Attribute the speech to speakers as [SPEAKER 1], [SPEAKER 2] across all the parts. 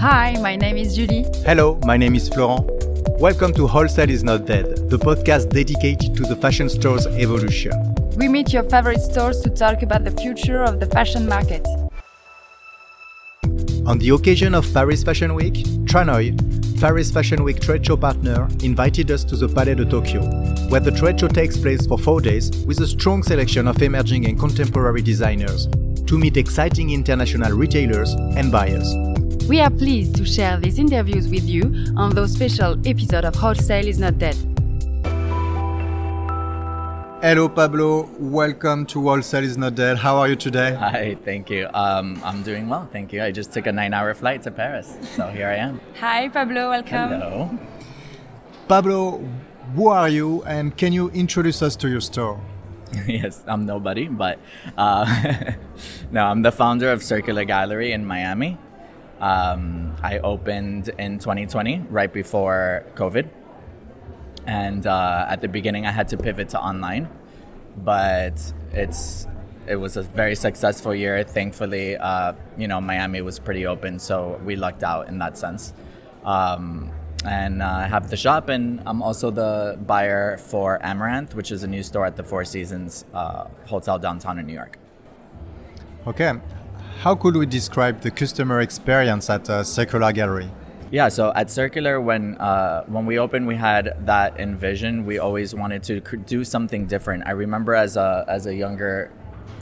[SPEAKER 1] Hi, my name is Julie.
[SPEAKER 2] Hello, my name is Florent. Welcome to Wholesale is Not Dead, the podcast dedicated to the fashion store's evolution.
[SPEAKER 1] We meet your favorite stores to talk about the future of the fashion market.
[SPEAKER 2] On the occasion of Paris Fashion Week, Tranoï, Paris Fashion Week trade show partner, invited us to the Palais de Tokyo, where the trade show takes place for four days with a strong selection of emerging and contemporary designers to meet exciting international retailers and buyers.
[SPEAKER 1] We are pleased to share these interviews with you on those special episode of Wholesale is Not Dead.
[SPEAKER 2] Hello, Pablo. Welcome to Wholesale is Not Dead. How are you today?
[SPEAKER 3] Hi, thank you. Um, I'm doing well, thank you. I just took a nine-hour flight to Paris, so here I am.
[SPEAKER 1] Hi, Pablo. Welcome.
[SPEAKER 3] Hello.
[SPEAKER 2] Pablo, who are you, and can you introduce us to your store?
[SPEAKER 3] yes, I'm nobody, but uh, no, I'm the founder of Circular Gallery in Miami. Um, I opened in 2020, right before COVID. And uh, at the beginning, I had to pivot to online, but it's it was a very successful year. Thankfully, uh, you know, Miami was pretty open, so we lucked out in that sense. Um, and uh, I have the shop, and I'm also the buyer for Amaranth, which is a new store at the Four Seasons uh, Hotel downtown in New York.
[SPEAKER 2] Okay, how could we describe the customer experience at uh, Circular Gallery?
[SPEAKER 3] Yeah, so at Circular, when uh, when we opened, we had that envision. We always wanted to do something different. I remember as a as a younger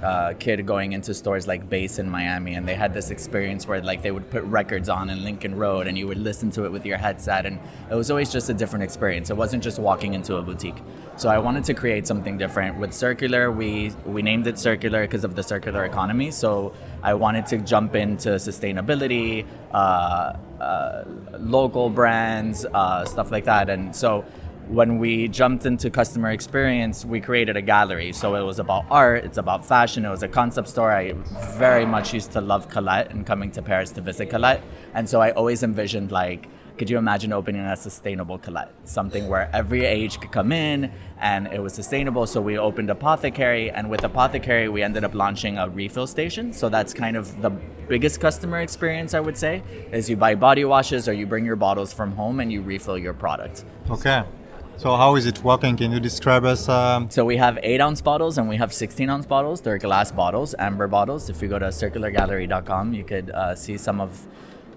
[SPEAKER 3] uh, kid going into stores like Base in Miami, and they had this experience where like they would put records on in Lincoln Road, and you would listen to it with your headset, and it was always just a different experience. It wasn't just walking into a boutique. So I wanted to create something different. With Circular, we we named it Circular because of the circular economy. So I wanted to jump into sustainability, uh, uh, local brands, uh, stuff like that, and so when we jumped into customer experience, we created a gallery. So it was about art, it's about fashion, it was a concept store. I very much used to love Colette and coming to Paris to visit Colette. And so I always envisioned like, could you imagine opening a sustainable Colette? Something where every age could come in and it was sustainable. So we opened Apothecary, and with Apothecary, we ended up launching a refill station. So that's kind of the biggest customer experience, I would say, is you buy body washes or you bring your bottles from home and you refill your product.
[SPEAKER 2] Okay. So how is it working? Can you describe us? Um...
[SPEAKER 3] So we have eight ounce bottles and we have 16 ounce bottles. They're glass bottles, amber bottles. If you go to circulargallery.com, you could uh, see some of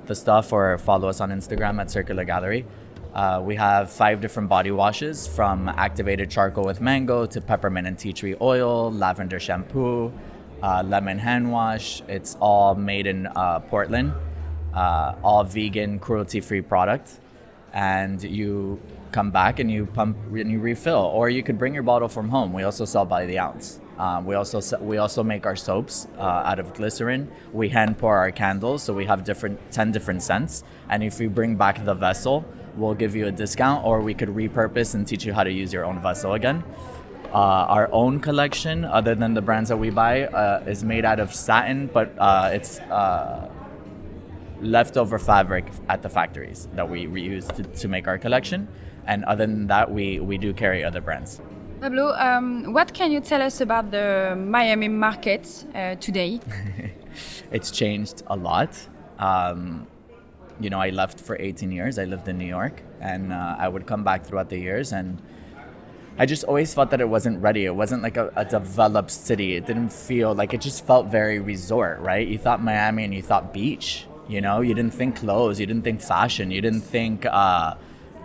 [SPEAKER 3] the stuff or follow us on Instagram at Circular Gallery. Uh, we have five different body washes from activated charcoal with mango to peppermint and tea tree oil, lavender shampoo, uh, lemon hand wash. It's all made in uh, Portland, uh, all vegan, cruelty free product. And you come back and you pump and you refill, or you could bring your bottle from home. We also sell by the ounce. Um, we also we also make our soaps uh, out of glycerin. We hand pour our candles, so we have different ten different scents. And if you bring back the vessel, we'll give you a discount, or we could repurpose and teach you how to use your own vessel again. Uh, our own collection, other than the brands that we buy, uh, is made out of satin, but uh, it's uh, leftover fabric at the factories that we reuse to, to make our collection and other than that, we, we do carry other brands.
[SPEAKER 1] Pablo, um, what can you tell us about the Miami market uh, today?
[SPEAKER 3] it's changed a lot. Um, you know, I left for 18 years. I lived in New York, and uh, I would come back throughout the years, and I just always felt that it wasn't ready. It wasn't like a, a, developed city. It didn't feel like it just felt very resort, right? You thought Miami and you thought beach. You know, you didn't think clothes, you didn't think fashion, you didn't think. Uh,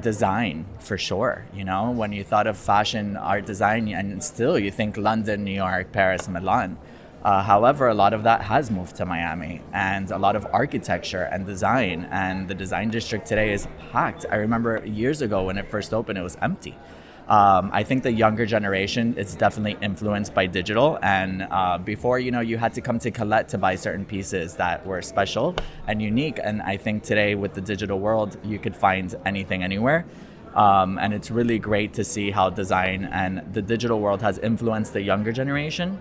[SPEAKER 3] design for sure. You know, when you thought of fashion, art design, and still you think London, New York, Paris, Milan. Uh, however, a lot of that has moved to Miami, and a lot of architecture and design, and the design district today is packed. I remember years ago when it first opened, it was empty. Um, I think the younger generation is definitely influenced by digital. And uh, before, you know, you had to come to Colette to buy certain pieces that were special and unique. And I think today, with the digital world, you could find anything anywhere. Um, and it's really great to see how design and the digital world has influenced the younger generation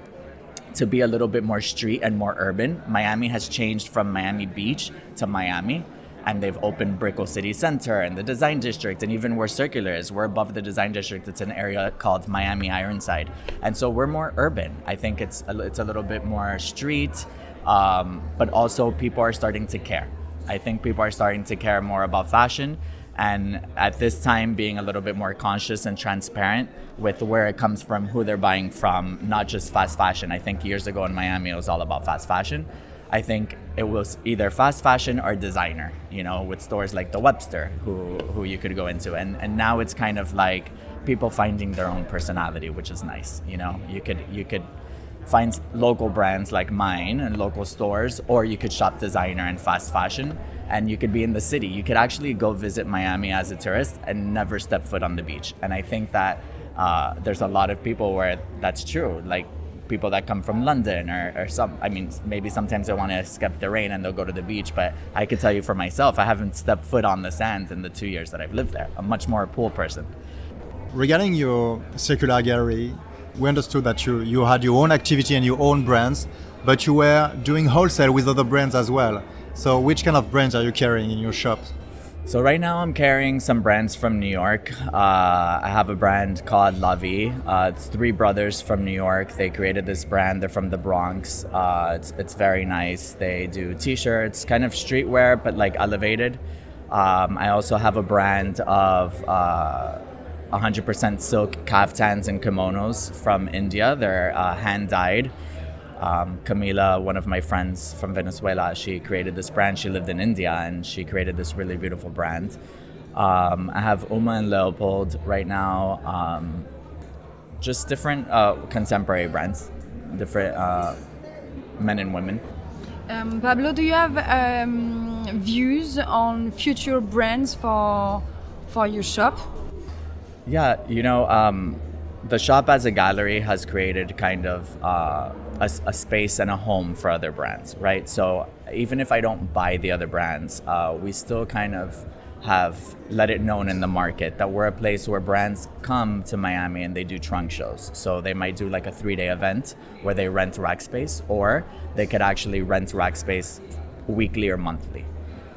[SPEAKER 3] to be a little bit more street and more urban. Miami has changed from Miami Beach to Miami and they've opened Brickell City Center and the Design District, and even where Circular is, we're above the Design District. It's an area called Miami Ironside, and so we're more urban. I think it's a, it's a little bit more street, um, but also people are starting to care. I think people are starting to care more about fashion and at this time being a little bit more conscious and transparent with where it comes from, who they're buying from, not just fast fashion. I think years ago in Miami it was all about fast fashion. I think it was either fast fashion or designer, you know, with stores like the Webster who who you could go into. And and now it's kind of like people finding their own personality, which is nice. You know, you could you could find local brands like mine and local stores, or you could shop designer and fast fashion and you could be in the city. You could actually go visit Miami as a tourist and never step foot on the beach. And I think that uh, there's a lot of people where that's true. Like people that come from London or, or some, I mean, maybe sometimes they want to escape the rain and they'll go to the beach. But I can tell you for myself, I haven't stepped foot on the sands in the two years that I've lived there. I'm much more a pool person.
[SPEAKER 2] Regarding your circular gallery, we understood that you, you had your own activity and your own brands, but you were doing wholesale with other brands as well. So, which kind of brands are you carrying in your shop?
[SPEAKER 3] So right now I'm carrying some brands from New York. Uh, I have a brand called La Vie. Uh, it's three brothers from New York. They created this brand. They're from the Bronx. Uh, it's, it's very nice. They do t-shirts, kind of streetwear, but like elevated. Um, I also have a brand of 100% uh, silk kaftans and kimonos from India. They're uh, hand dyed. Um, Camila, one of my friends from Venezuela, she created this brand. She lived in India and she created this really beautiful brand. Um, I have Uma and Leopold right now. Um, just different uh, contemporary brands, different uh, men and women.
[SPEAKER 1] Um, Pablo, do you have um, views on future brands for for your shop?
[SPEAKER 3] Yeah, you know, um, the shop as a gallery has created kind of uh, a, a, space and a home for other brands, right? So even if I don't buy the other brands, uh, we still kind of have let it known in the market that we're a place where brands come to Miami and they do trunk shows. So they might do like a three day event where they rent rack space, or they could actually rent rack space weekly or monthly.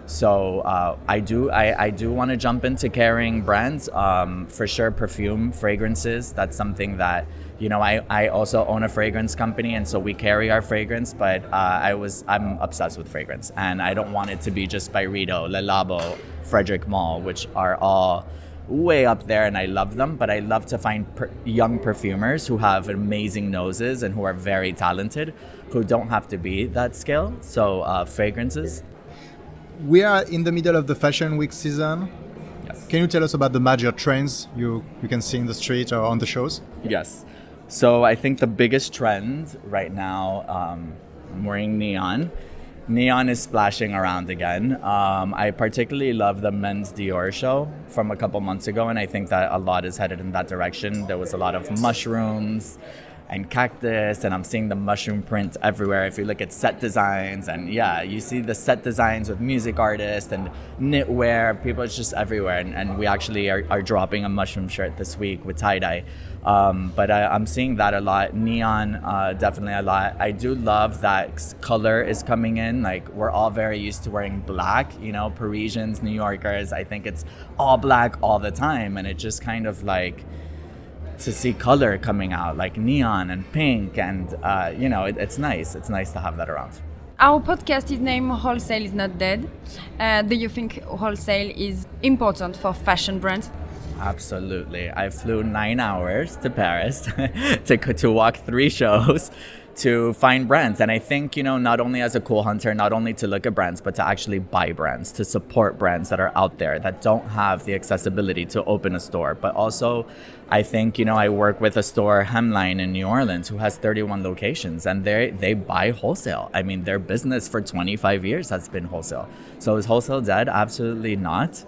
[SPEAKER 3] So uh, I do I, I do want to jump into carrying brands. Um, for sure perfume fragrances that's something that you know I, I also own a fragrance company and so we carry our fragrance but uh, I was I'm obsessed with fragrance and I don't want it to be just Byredo, Le Labo, Frederic Malle which are all way up there and I love them but I love to find per- young perfumers who have amazing noses and who are very talented who don't have to be that skill so uh, fragrances
[SPEAKER 2] we are in the middle of the fashion week season.
[SPEAKER 3] Yes.
[SPEAKER 2] Can you tell us about the major trends you, you can see in the street or on the shows?
[SPEAKER 3] Yes. So I think the biggest trend right now, um, I'm wearing neon. Neon is splashing around again. Um, I particularly love the men's Dior show from a couple months ago, and I think that a lot is headed in that direction. There was a lot of mushrooms, and cactus and i'm seeing the mushroom print everywhere. If you look at set designs and yeah you see the set designs with music artists and knitwear. People it's just everywhere. And, and we actually are, are dropping a mushroom shirt this week with tie-dye. Um, but I, am seeing that a lot. Neon uh, definitely a lot. I do love that color is coming in. Like we're all very used to wearing black you know parisians new yorkers. I think it's all black all the time. And it just kind of like to see color coming out, like neon and pink, and uh, you know, it, it's nice. It's nice to have that around.
[SPEAKER 1] Our podcast is named Wholesale is Not Dead. Uh, do you think wholesale is important for fashion brands?
[SPEAKER 3] Absolutely. I flew nine hours to Paris to, to walk three shows to find brands. And I think, you know, not only as a cool hunter, not only to look at brands, but to actually buy brands, to support brands that are out there that don't have the accessibility to open a store. But also, I think, you know, I work with a store, Hemline in New Orleans, who has 31 locations and they they buy wholesale. I mean, their business for 25 years has been wholesale. So is wholesale dead? Absolutely not.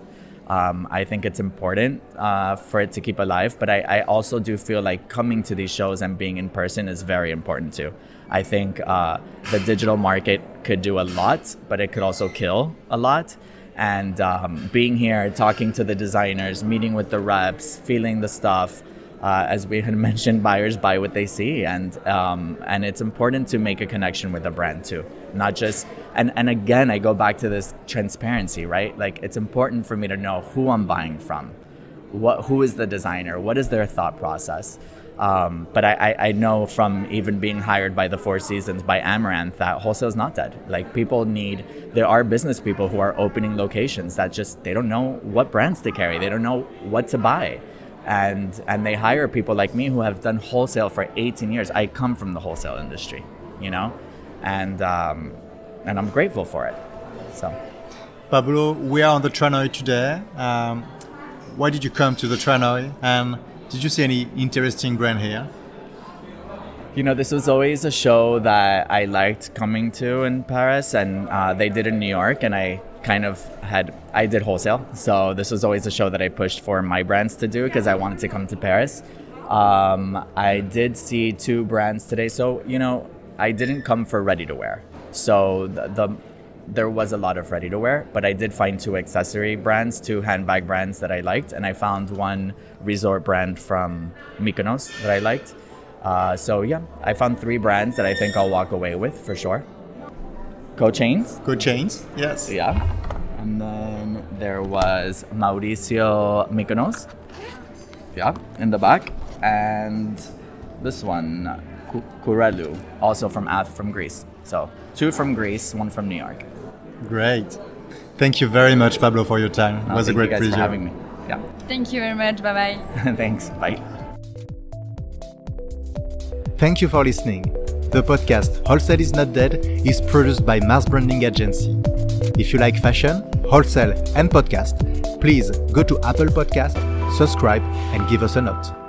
[SPEAKER 3] Um, I think it's important uh, for it to keep alive, but I, I, also do feel like coming to these shows and being in person is very important too. I think uh, the digital market could do a lot, but it could also kill a lot. And um, being here, talking to the designers, meeting with the reps, feeling the stuff, uh, as we had mentioned, buyers buy what they see, and um, and it's important to make a connection with the brand too, not just. And and again, I go back to this transparency, right? Like it's important for me to know who I'm buying from, what who is the designer, what is their thought process, Um, but I, I, I know from even being hired by the Four Seasons by Amaranth that wholesale is not dead. Like people need, there are business people who are opening locations that just they don't know what brands to carry, they don't know what to buy, and and they hire people like me who have done wholesale for 18 years. I come from the wholesale industry, you know, and um, and I'm grateful for it. So.
[SPEAKER 2] Pablo, we are on the Tranoï today. Um, why did you come to the Tranoï? And did you see any interesting brand here?
[SPEAKER 3] You know, this was always a show that I liked coming to in Paris, and uh, they did in New York, and I kind of had I did wholesale, so this was always a show that I pushed for my brands to do because I wanted to come to Paris. Um, I did see two brands today, so you know, I didn't come for ready to wear. So the, the there was a lot of ready to wear, but I did find two accessory brands, two handbag brands that I liked, and I found one resort brand from Mykonos that I liked. Uh, so yeah, I found three brands that I think I'll walk away with for sure. Go Chains.
[SPEAKER 2] Go Chains, yes.
[SPEAKER 3] Yeah. And then there was Mauricio Mykonos. Yeah, in the back. And this one, Kurelu, also from Ath from Greece. So two from Greece, one from New York.
[SPEAKER 2] Great. Thank you very much, Pablo, for your time. It
[SPEAKER 3] No,
[SPEAKER 2] was a great
[SPEAKER 3] you guys
[SPEAKER 2] pleasure.
[SPEAKER 3] for having me. Yeah.
[SPEAKER 1] Thank you very much. Bye bye.
[SPEAKER 3] Thanks. Bye.
[SPEAKER 2] Thank you for listening. The podcast Wholesale is Not Dead is produced by Mars Branding Agency. If you like fashion, wholesale, and podcast, please go to Apple Podcast, subscribe, and give us a note.